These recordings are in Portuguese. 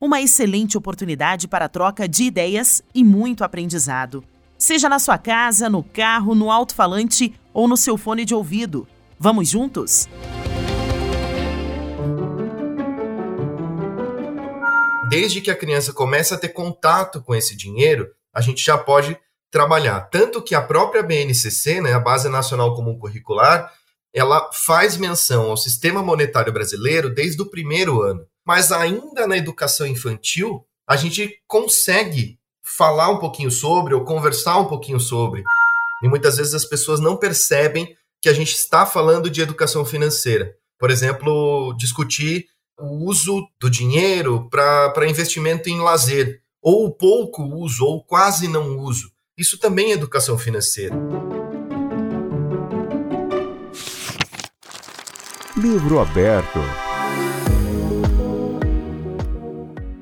Uma excelente oportunidade para troca de ideias e muito aprendizado. Seja na sua casa, no carro, no alto-falante ou no seu fone de ouvido. Vamos juntos? Desde que a criança começa a ter contato com esse dinheiro, a gente já pode trabalhar. Tanto que a própria BNCC, né, a Base Nacional Comum Curricular, ela faz menção ao sistema monetário brasileiro desde o primeiro ano mas ainda na educação infantil, a gente consegue falar um pouquinho sobre ou conversar um pouquinho sobre. E muitas vezes as pessoas não percebem que a gente está falando de educação financeira. Por exemplo, discutir o uso do dinheiro para investimento em lazer, ou pouco uso, ou quase não uso. Isso também é educação financeira. Livro aberto.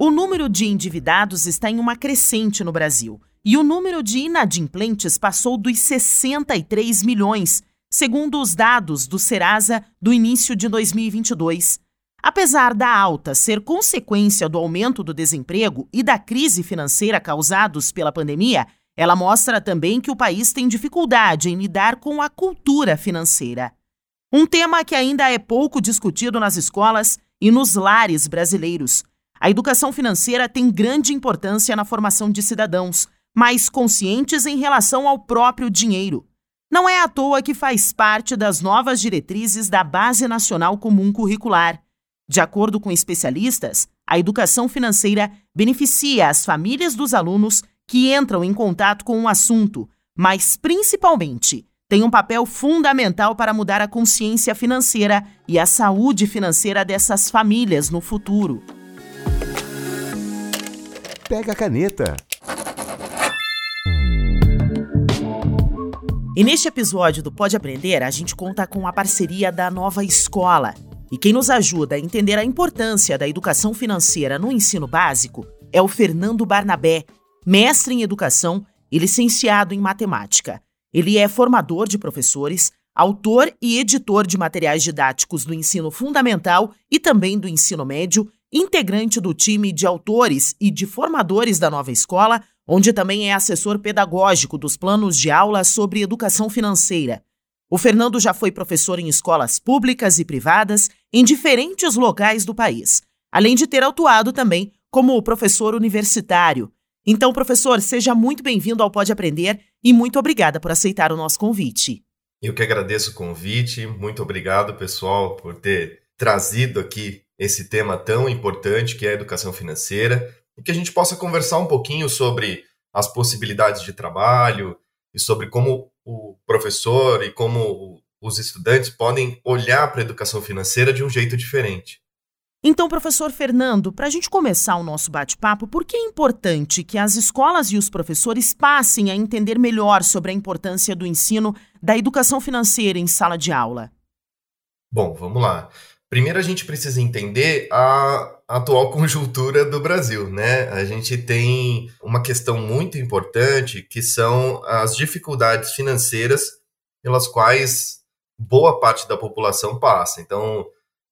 O número de endividados está em uma crescente no Brasil e o número de inadimplentes passou dos 63 milhões, segundo os dados do Serasa do início de 2022. Apesar da alta ser consequência do aumento do desemprego e da crise financeira causados pela pandemia, ela mostra também que o país tem dificuldade em lidar com a cultura financeira. Um tema que ainda é pouco discutido nas escolas e nos lares brasileiros. A educação financeira tem grande importância na formação de cidadãos, mais conscientes em relação ao próprio dinheiro. Não é à toa que faz parte das novas diretrizes da Base Nacional Comum Curricular. De acordo com especialistas, a educação financeira beneficia as famílias dos alunos que entram em contato com o assunto, mas principalmente tem um papel fundamental para mudar a consciência financeira e a saúde financeira dessas famílias no futuro. Pega a caneta. E neste episódio do Pode Aprender, a gente conta com a parceria da Nova Escola. E quem nos ajuda a entender a importância da educação financeira no ensino básico é o Fernando Barnabé, mestre em educação e licenciado em matemática. Ele é formador de professores, autor e editor de materiais didáticos do ensino fundamental e também do ensino médio integrante do time de autores e de formadores da nova escola, onde também é assessor pedagógico dos planos de aula sobre educação financeira. O Fernando já foi professor em escolas públicas e privadas em diferentes locais do país, além de ter atuado também como professor universitário. Então, professor, seja muito bem-vindo ao Pode Aprender e muito obrigada por aceitar o nosso convite. Eu que agradeço o convite, muito obrigado, pessoal, por ter trazido aqui esse tema tão importante que é a educação financeira e que a gente possa conversar um pouquinho sobre as possibilidades de trabalho e sobre como o professor e como os estudantes podem olhar para a educação financeira de um jeito diferente. Então, professor Fernando, para a gente começar o nosso bate-papo, por que é importante que as escolas e os professores passem a entender melhor sobre a importância do ensino da educação financeira em sala de aula? Bom, vamos lá. Primeiro a gente precisa entender a atual conjuntura do Brasil, né? A gente tem uma questão muito importante que são as dificuldades financeiras pelas quais boa parte da população passa. Então,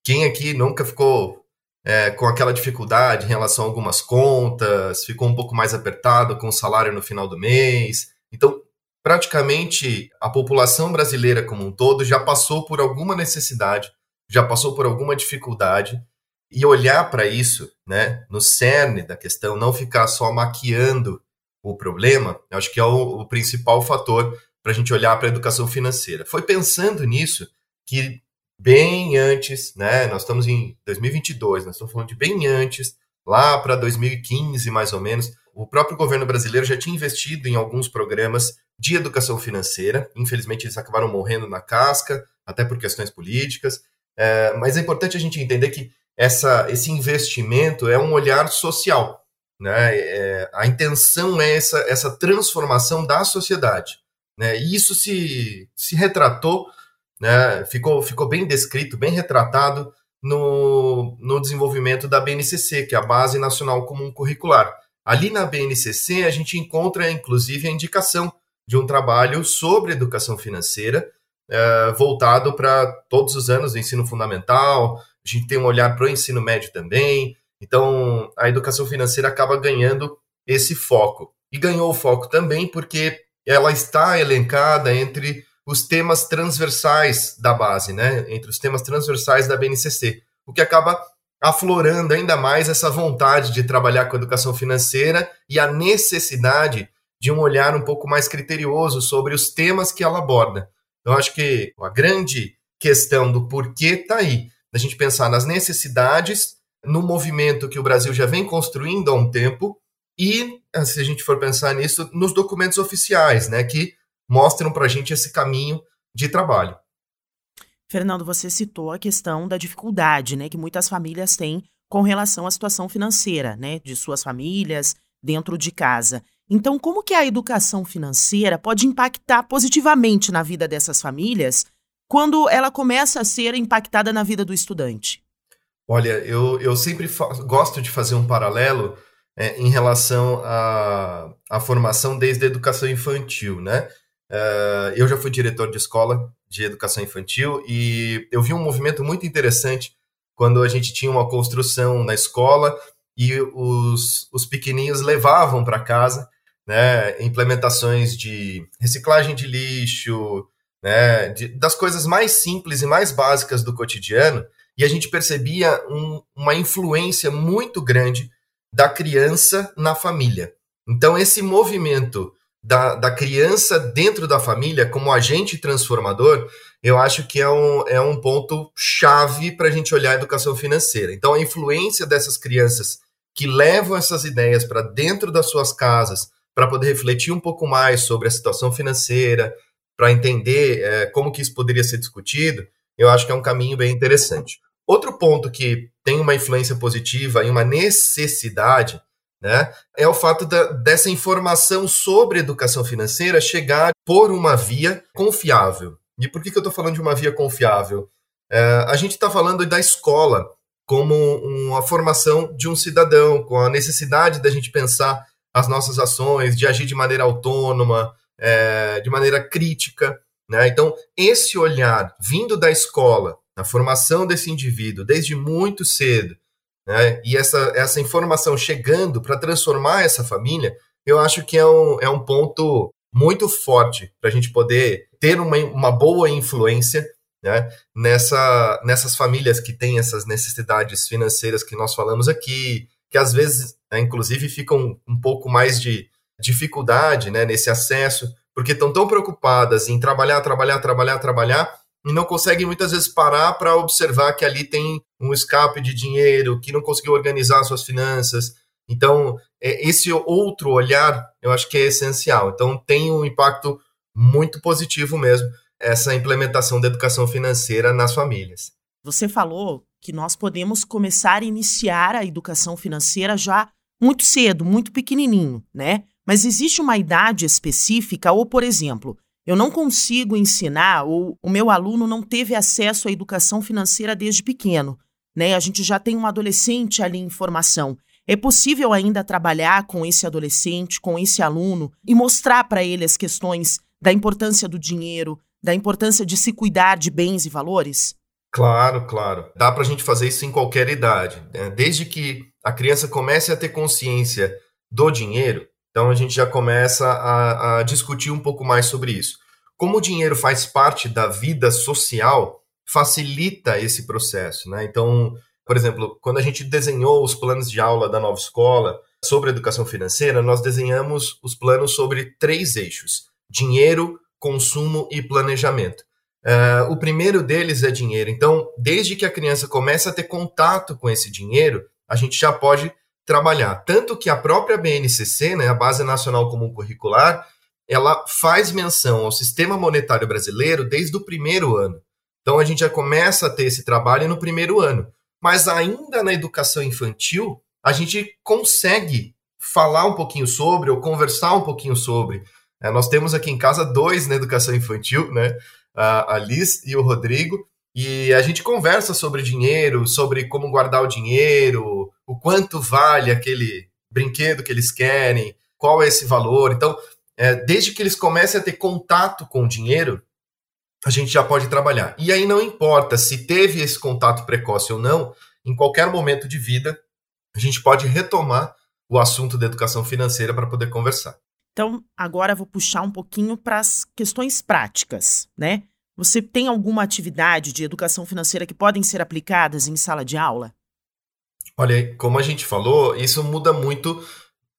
quem aqui nunca ficou é, com aquela dificuldade em relação a algumas contas, ficou um pouco mais apertado com o salário no final do mês. Então, praticamente a população brasileira como um todo já passou por alguma necessidade já passou por alguma dificuldade e olhar para isso, né, no cerne da questão, não ficar só maquiando o problema, acho que é o, o principal fator para a gente olhar para a educação financeira. Foi pensando nisso que bem antes, né, nós estamos em 2022, nós estamos falando de bem antes, lá para 2015 mais ou menos, o próprio governo brasileiro já tinha investido em alguns programas de educação financeira. Infelizmente, eles acabaram morrendo na casca, até por questões políticas. É, mas é importante a gente entender que essa, esse investimento é um olhar social. Né? É, a intenção é essa, essa transformação da sociedade. Né? E isso se, se retratou, né? ficou, ficou bem descrito, bem retratado no, no desenvolvimento da BNCC, que é a Base Nacional Comum Curricular. Ali na BNCC, a gente encontra, inclusive, a indicação de um trabalho sobre educação financeira, é, voltado para todos os anos do ensino fundamental, a gente tem um olhar para o ensino médio também, então a educação financeira acaba ganhando esse foco. E ganhou o foco também porque ela está elencada entre os temas transversais da base, né? Entre os temas transversais da BNCC, o que acaba aflorando ainda mais essa vontade de trabalhar com educação financeira e a necessidade de um olhar um pouco mais criterioso sobre os temas que ela aborda. Então, acho que a grande questão do porquê está aí, da gente pensar nas necessidades, no movimento que o Brasil já vem construindo há um tempo e, se a gente for pensar nisso, nos documentos oficiais, né, que mostram para a gente esse caminho de trabalho. Fernando, você citou a questão da dificuldade né, que muitas famílias têm com relação à situação financeira né, de suas famílias dentro de casa. Então, como que a educação financeira pode impactar positivamente na vida dessas famílias quando ela começa a ser impactada na vida do estudante? Olha, eu, eu sempre gosto de fazer um paralelo é, em relação à, formação desde a educação infantil, né? Uh, eu já fui diretor de escola de educação infantil e eu vi um movimento muito interessante quando a gente tinha uma construção na escola e os, os pequeninhos levavam para casa né, implementações de reciclagem de lixo, né, de, das coisas mais simples e mais básicas do cotidiano, e a gente percebia um, uma influência muito grande da criança na família. Então, esse movimento da, da criança dentro da família como agente transformador, eu acho que é um, é um ponto chave para a gente olhar a educação financeira. Então, a influência dessas crianças que levam essas ideias para dentro das suas casas, para poder refletir um pouco mais sobre a situação financeira, para entender é, como que isso poderia ser discutido, eu acho que é um caminho bem interessante. Outro ponto que tem uma influência positiva e uma necessidade né, é o fato da, dessa informação sobre educação financeira chegar por uma via confiável. E por que, que eu estou falando de uma via confiável? É, a gente está falando da escola como uma formação de um cidadão, com a necessidade da gente pensar as nossas ações, de agir de maneira autônoma, é, de maneira crítica. Né? Então, esse olhar vindo da escola, na formação desse indivíduo desde muito cedo, né? e essa, essa informação chegando para transformar essa família, eu acho que é um, é um ponto muito forte para a gente poder ter uma, uma boa influência né, nessa, nessas famílias que têm essas necessidades financeiras que nós falamos aqui, que às vezes, né, inclusive, ficam um pouco mais de dificuldade né, nesse acesso, porque estão tão preocupadas em trabalhar, trabalhar, trabalhar, trabalhar, e não conseguem muitas vezes parar para observar que ali tem um escape de dinheiro, que não conseguiu organizar suas finanças. Então, é, esse outro olhar eu acho que é essencial. Então, tem um impacto muito positivo mesmo essa implementação da educação financeira nas famílias. Você falou que nós podemos começar a iniciar a educação financeira já muito cedo, muito pequenininho, né? Mas existe uma idade específica ou, por exemplo, eu não consigo ensinar ou o meu aluno não teve acesso à educação financeira desde pequeno, né? A gente já tem um adolescente ali em formação. É possível ainda trabalhar com esse adolescente, com esse aluno e mostrar para ele as questões da importância do dinheiro, da importância de se cuidar de bens e valores? Claro, claro. Dá para a gente fazer isso em qualquer idade. Né? Desde que a criança comece a ter consciência do dinheiro, então a gente já começa a, a discutir um pouco mais sobre isso. Como o dinheiro faz parte da vida social, facilita esse processo. Né? Então, por exemplo, quando a gente desenhou os planos de aula da nova escola sobre educação financeira, nós desenhamos os planos sobre três eixos: dinheiro, consumo e planejamento. Uh, o primeiro deles é dinheiro. Então, desde que a criança começa a ter contato com esse dinheiro, a gente já pode trabalhar. Tanto que a própria BNCC, né, a Base Nacional Comum Curricular, ela faz menção ao sistema monetário brasileiro desde o primeiro ano. Então, a gente já começa a ter esse trabalho no primeiro ano. Mas ainda na educação infantil, a gente consegue falar um pouquinho sobre ou conversar um pouquinho sobre. É, nós temos aqui em casa dois na educação infantil, né? A, Liz e o Rodrigo. E a gente conversa sobre dinheiro, sobre como guardar o dinheiro, o quanto vale aquele brinquedo que eles querem, qual é esse valor. Então, é, desde que eles comecem a ter contato com o dinheiro, a gente já pode trabalhar. E aí não importa se teve esse contato precoce ou não, em qualquer momento de vida, a gente pode retomar o assunto da educação financeira para poder conversar. Então, agora vou puxar um pouquinho para as questões práticas, né? Você tem alguma atividade de educação financeira que podem ser aplicadas em sala de aula? Olha, como a gente falou, isso muda muito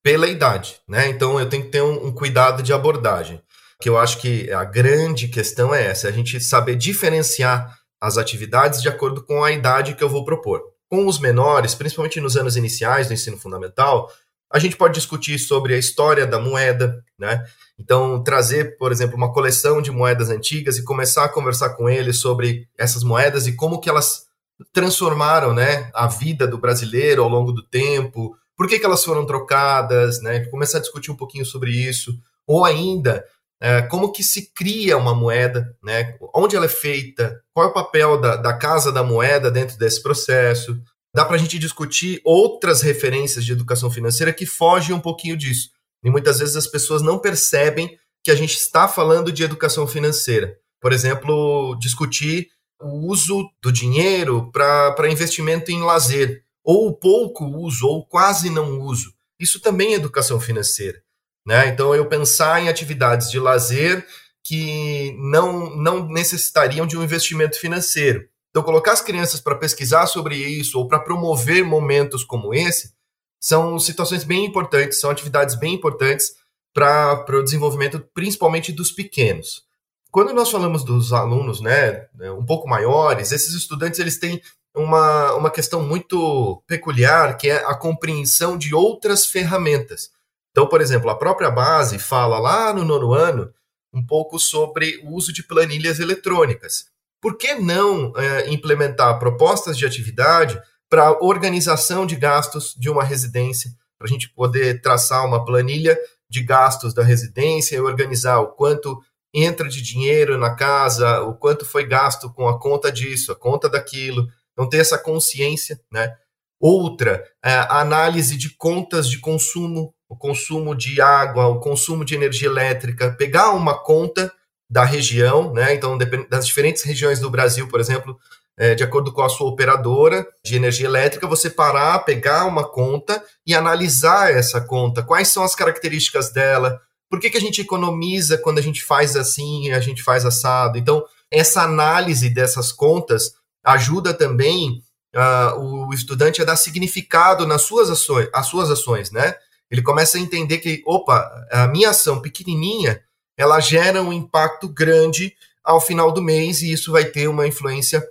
pela idade, né? Então eu tenho que ter um, um cuidado de abordagem. Que eu acho que a grande questão é essa: a gente saber diferenciar as atividades de acordo com a idade que eu vou propor. Com os menores, principalmente nos anos iniciais do ensino fundamental, a gente pode discutir sobre a história da moeda, né? Então, trazer, por exemplo, uma coleção de moedas antigas e começar a conversar com eles sobre essas moedas e como que elas transformaram, né, a vida do brasileiro ao longo do tempo, por que, que elas foram trocadas, né? Começar a discutir um pouquinho sobre isso. Ou ainda, é, como que se cria uma moeda, né? Onde ela é feita, qual é o papel da, da casa da moeda dentro desse processo. Dá para a gente discutir outras referências de educação financeira que fogem um pouquinho disso. E muitas vezes as pessoas não percebem que a gente está falando de educação financeira. Por exemplo, discutir o uso do dinheiro para investimento em lazer ou pouco uso, ou quase não uso. Isso também é educação financeira. Né? Então, eu pensar em atividades de lazer que não, não necessitariam de um investimento financeiro. Então, colocar as crianças para pesquisar sobre isso ou para promover momentos como esse são situações bem importantes, são atividades bem importantes para o desenvolvimento, principalmente dos pequenos. Quando nós falamos dos alunos, né, um pouco maiores, esses estudantes eles têm uma, uma questão muito peculiar, que é a compreensão de outras ferramentas. Então, por exemplo, a própria base fala lá no nono ano um pouco sobre o uso de planilhas eletrônicas. Por que não é, implementar propostas de atividade para organização de gastos de uma residência, para a gente poder traçar uma planilha de gastos da residência e organizar o quanto entra de dinheiro na casa, o quanto foi gasto com a conta disso, a conta daquilo, não ter essa consciência, né? Outra, é análise de contas de consumo, o consumo de água, o consumo de energia elétrica, pegar uma conta da região, né? Então, das diferentes regiões do Brasil, por exemplo, é, de acordo com a sua operadora de energia elétrica, você parar, pegar uma conta e analisar essa conta. Quais são as características dela? Por que, que a gente economiza quando a gente faz assim a gente faz assado? Então, essa análise dessas contas ajuda também uh, o estudante a dar significado nas suas ações, as suas ações, né? Ele começa a entender que, opa, a minha ação pequenininha, ela gera um impacto grande ao final do mês e isso vai ter uma influência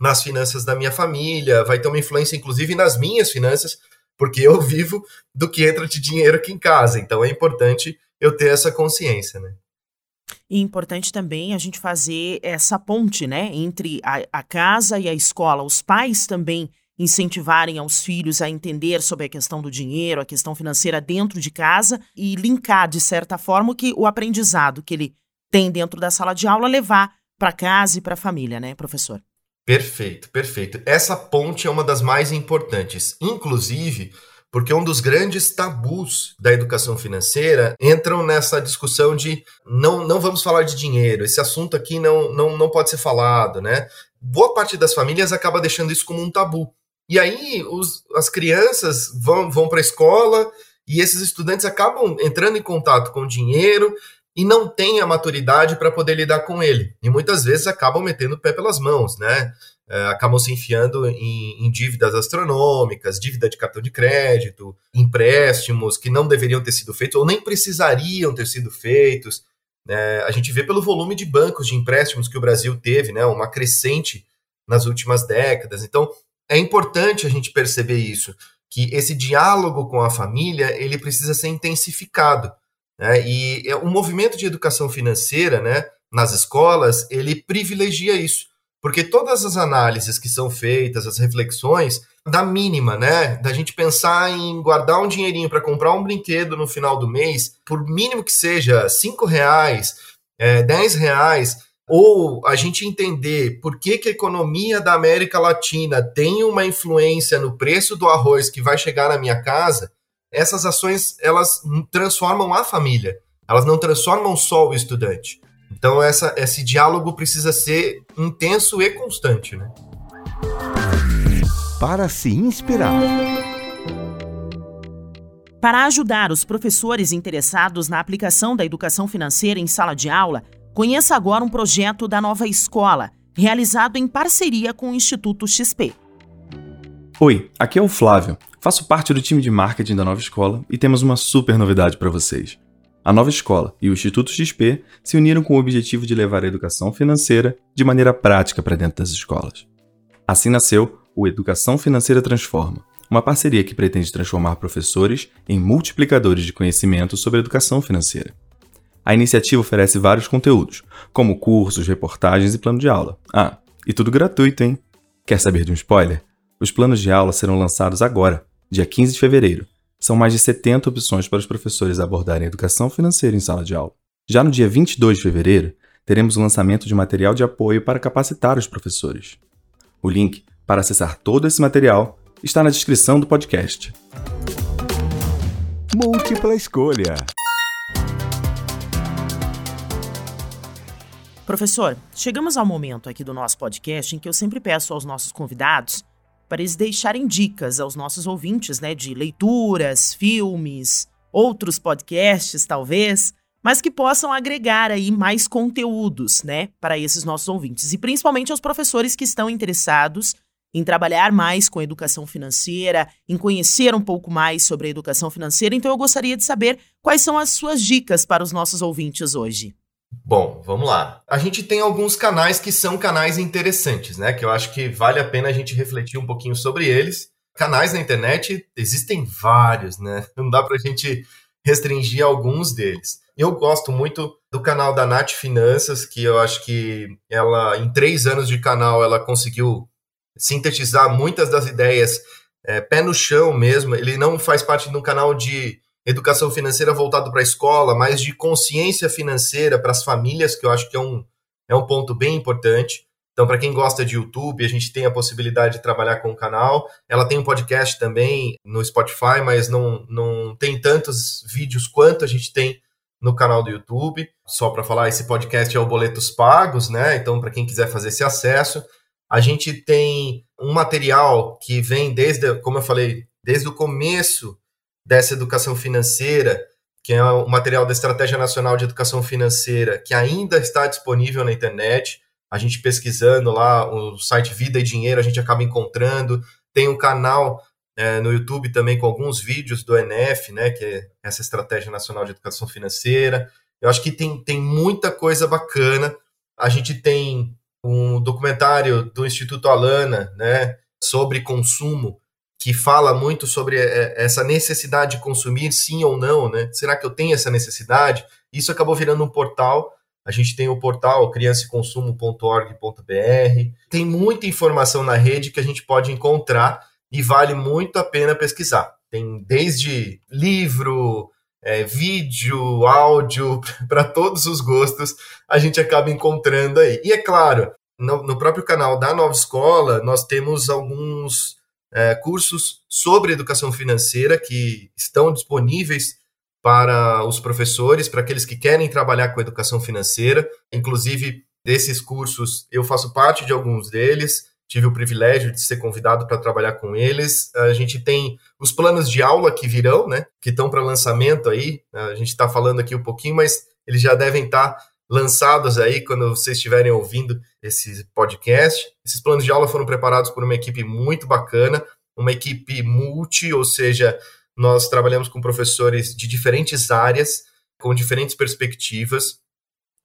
nas finanças da minha família, vai ter uma influência inclusive nas minhas finanças, porque eu vivo do que entra de dinheiro aqui em casa. Então é importante eu ter essa consciência, né? E importante também a gente fazer essa ponte, né, entre a, a casa e a escola. Os pais também incentivarem aos filhos a entender sobre a questão do dinheiro, a questão financeira dentro de casa e linkar, de certa forma, que o aprendizado que ele tem dentro da sala de aula levar para casa e para a família, né, professor? Perfeito, perfeito. Essa ponte é uma das mais importantes. Inclusive, porque um dos grandes tabus da educação financeira entram nessa discussão de não, não vamos falar de dinheiro, esse assunto aqui não, não, não pode ser falado, né? Boa parte das famílias acaba deixando isso como um tabu. E aí os, as crianças vão, vão para a escola e esses estudantes acabam entrando em contato com dinheiro e não têm a maturidade para poder lidar com ele. E muitas vezes acabam metendo o pé pelas mãos, né? é, acabam se enfiando em, em, dívidas astronômicas, dívida de cartão de crédito, empréstimos que não deveriam ter sido feitos ou nem precisariam ter sido feitos. É, a gente vê pelo volume de bancos de empréstimos que o Brasil teve, né, uma crescente nas últimas décadas. Então, é importante a gente perceber isso, que esse diálogo com a família ele precisa ser intensificado. Né, e o movimento de educação financeira, né, nas escolas, ele privilegia isso Porque todas as análises que são feitas, as reflexões, da mínima, né? Da gente pensar em guardar um dinheirinho para comprar um brinquedo no final do mês, por mínimo que seja cinco reais, é, 10 reais, ou a gente entender por que, que a economia da América Latina tem uma influência no preço do arroz que vai chegar na minha casa, essas ações elas transformam a família, elas não transformam só o estudante. Então essa, esse diálogo precisa ser intenso e constante, né? Para se inspirar. Para ajudar os professores interessados na aplicação da educação financeira em sala de aula, conheça agora um projeto da Nova Escola, realizado em parceria com o Instituto XP. Oi, aqui é o Flávio. Faço parte do time de marketing da Nova Escola e temos uma super novidade para vocês. A nova escola e o Instituto XP se uniram com o objetivo de levar a educação financeira de maneira prática para dentro das escolas. Assim nasceu o Educação Financeira Transforma, uma parceria que pretende transformar professores em multiplicadores de conhecimento sobre educação financeira. A iniciativa oferece vários conteúdos, como cursos, reportagens e plano de aula. Ah, e tudo gratuito, hein? Quer saber de um spoiler? Os planos de aula serão lançados agora, dia 15 de fevereiro, são mais de 70 opções para os professores abordarem educação financeira em sala de aula. Já no dia 22 de fevereiro, teremos o lançamento de material de apoio para capacitar os professores. O link para acessar todo esse material está na descrição do podcast. Múltipla escolha. Professor, chegamos ao momento aqui do nosso podcast em que eu sempre peço aos nossos convidados para eles deixarem dicas aos nossos ouvintes, né, de leituras, filmes, outros podcasts, talvez, mas que possam agregar aí mais conteúdos, né, para esses nossos ouvintes e principalmente aos professores que estão interessados em trabalhar mais com educação financeira, em conhecer um pouco mais sobre a educação financeira. Então eu gostaria de saber quais são as suas dicas para os nossos ouvintes hoje. Bom, vamos lá. A gente tem alguns canais que são canais interessantes, né? Que eu acho que vale a pena a gente refletir um pouquinho sobre eles. Canais na internet existem vários, né? Não dá para a gente restringir alguns deles. Eu gosto muito do canal da Nath Finanças, que eu acho que ela, em três anos de canal, ela conseguiu sintetizar muitas das ideias é, pé no chão mesmo. Ele não faz parte de um canal de educação financeira voltado para a escola, mas de consciência financeira para as famílias, que eu acho que é um, é um ponto bem importante. Então, para quem gosta de YouTube, a gente tem a possibilidade de trabalhar com o canal. Ela tem um podcast também no Spotify, mas não, não tem tantos vídeos quanto a gente tem no canal do YouTube. Só para falar, esse podcast é o Boletos Pagos, né? Então, para quem quiser fazer esse acesso, a gente tem um material que vem desde, como eu falei, desde o começo dessa educação financeira, que é o material da Estratégia Nacional de Educação Financeira, que ainda está disponível na internet. A gente pesquisando lá o site Vida e Dinheiro, a gente acaba encontrando. Tem um canal é, no YouTube também com alguns vídeos do ENF, né, que é essa Estratégia Nacional de Educação Financeira. Eu acho que tem, tem muita coisa bacana. A gente tem um documentário do Instituto Alana, né, sobre consumo, que fala muito sobre é, essa necessidade de consumir, sim ou não, né? Será que eu tenho essa necessidade? Isso acabou virando um portal. A gente tem o portal crianceconsumo.org.br. Tem muita informação na rede que a gente pode encontrar e vale muito a pena pesquisar. Tem desde livro, é, vídeo, áudio, para todos os gostos, a gente acaba encontrando aí. E é claro, no, no próprio canal da Nova Escola, nós temos alguns é, cursos sobre educação financeira que estão disponíveis para os professores, para aqueles que querem trabalhar com educação financeira. Inclusive, desses cursos, eu faço parte de alguns deles, tive o privilégio de ser convidado para trabalhar com eles. A gente tem os planos de aula que virão, né, que estão para lançamento aí. A gente está falando aqui um pouquinho, mas eles já devem estar tá lançados aí quando vocês estiverem ouvindo esse podcast. Esses planos de aula foram preparados por uma equipe muito bacana, uma equipe multi, ou seja, nós trabalhamos com professores de diferentes áreas, com diferentes perspectivas.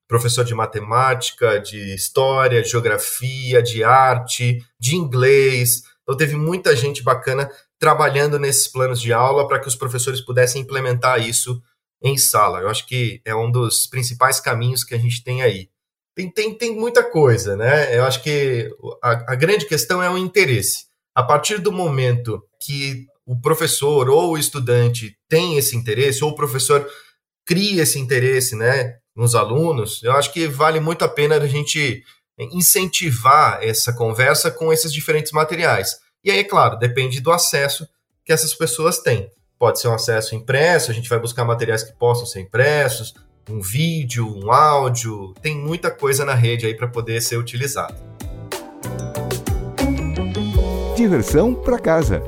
Professor de matemática, de história, geografia, de arte, de inglês. Então, teve muita gente bacana trabalhando nesses planos de aula para que os professores pudessem implementar isso em sala. Eu acho que é um dos principais caminhos que a gente tem aí. tem, tem, tem muita coisa, né? Eu acho que a, a grande questão é o interesse. A partir do momento que o professor ou o estudante tem esse interesse, ou o professor cria esse interesse, né, nos alunos, eu acho que vale muito a pena a gente incentivar essa conversa com esses diferentes materiais. E aí, é claro, depende do acesso que essas pessoas têm. Pode ser um acesso impresso, a gente vai buscar materiais que possam ser impressos, um vídeo, um áudio, tem muita coisa na rede aí para poder ser utilizado. Diversão para casa.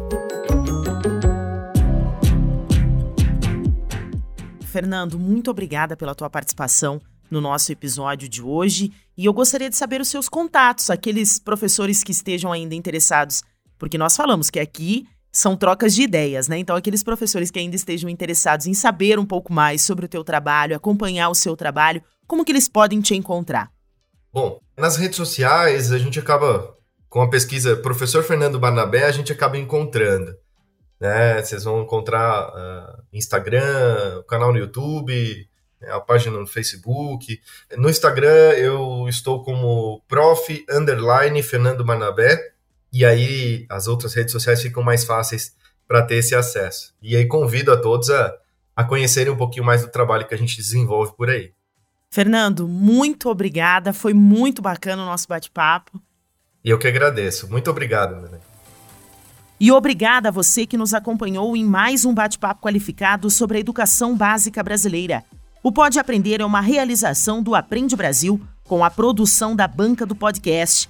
Fernando, muito obrigada pela tua participação no nosso episódio de hoje e eu gostaria de saber os seus contatos, aqueles professores que estejam ainda interessados, porque nós falamos que aqui são trocas de ideias, né? Então, aqueles professores que ainda estejam interessados em saber um pouco mais sobre o teu trabalho, acompanhar o seu trabalho, como que eles podem te encontrar? Bom, nas redes sociais a gente acaba, com a pesquisa Professor Fernando Barnabé, a gente acaba encontrando. Né? Vocês vão encontrar uh, Instagram, o canal no YouTube, né? a página no Facebook. No Instagram eu estou como prof. Fernando Barnabé, e aí as outras redes sociais ficam mais fáceis para ter esse acesso. E aí convido a todos a, a conhecerem um pouquinho mais do trabalho que a gente desenvolve por aí. Fernando, muito obrigada. Foi muito bacana o nosso bate-papo. E eu que agradeço. Muito obrigado, Nenê. E obrigada a você que nos acompanhou em mais um bate-papo qualificado sobre a educação básica brasileira. O Pode Aprender é uma realização do Aprende Brasil com a produção da banca do podcast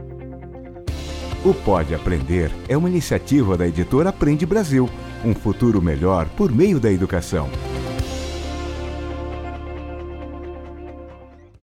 o Pode Aprender é uma iniciativa da editora Aprende Brasil um futuro melhor por meio da educação.